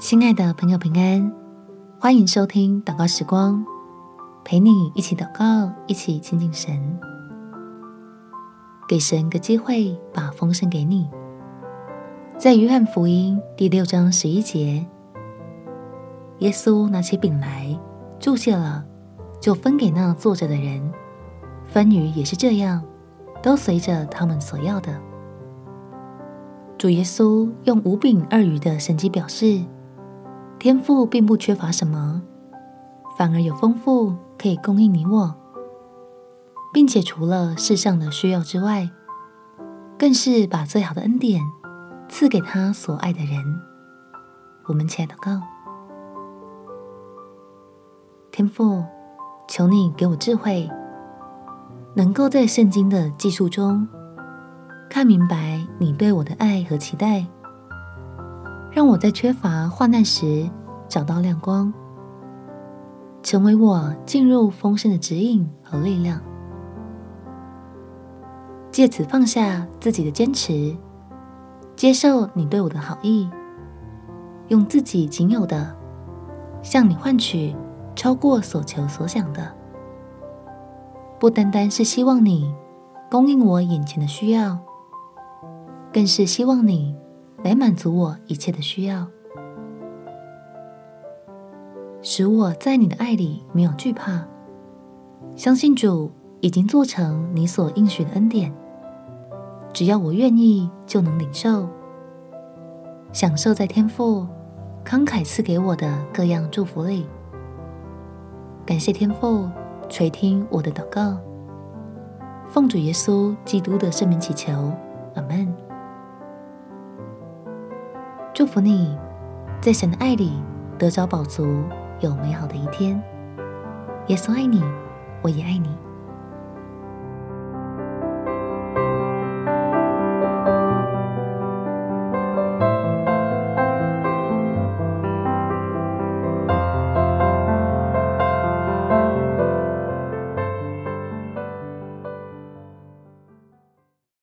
亲爱的朋友，平安，欢迎收听祷告时光，陪你一起祷告，一起亲近神，给神个机会，把丰盛给你。在约翰福音第六章十一节，耶稣拿起饼来，祝谢了，就分给那坐着的人，分鱼也是这样，都随着他们所要的。主耶稣用五饼二鱼的神迹表示，天赋并不缺乏什么，反而有丰富可以供应你我，并且除了世上的需要之外，更是把最好的恩典赐给他所爱的人。我们起来祷告，天赋，求你给我智慧，能够在圣经的记述中。看明白你对我的爱和期待，让我在缺乏患难时找到亮光，成为我进入丰盛的指引和力量。借此放下自己的坚持，接受你对我的好意，用自己仅有的向你换取超过所求所想的，不单单是希望你供应我眼前的需要。更是希望你来满足我一切的需要，使我在你的爱里没有惧怕，相信主已经做成你所应许的恩典，只要我愿意就能领受，享受在天父慷慨赐给我的各样祝福里。感谢天父垂听我的祷告，奉主耶稣基督的圣名祈求，阿门。祝福你，在神的爱里得着饱足，有美好的一天。耶稣爱你，我也爱你。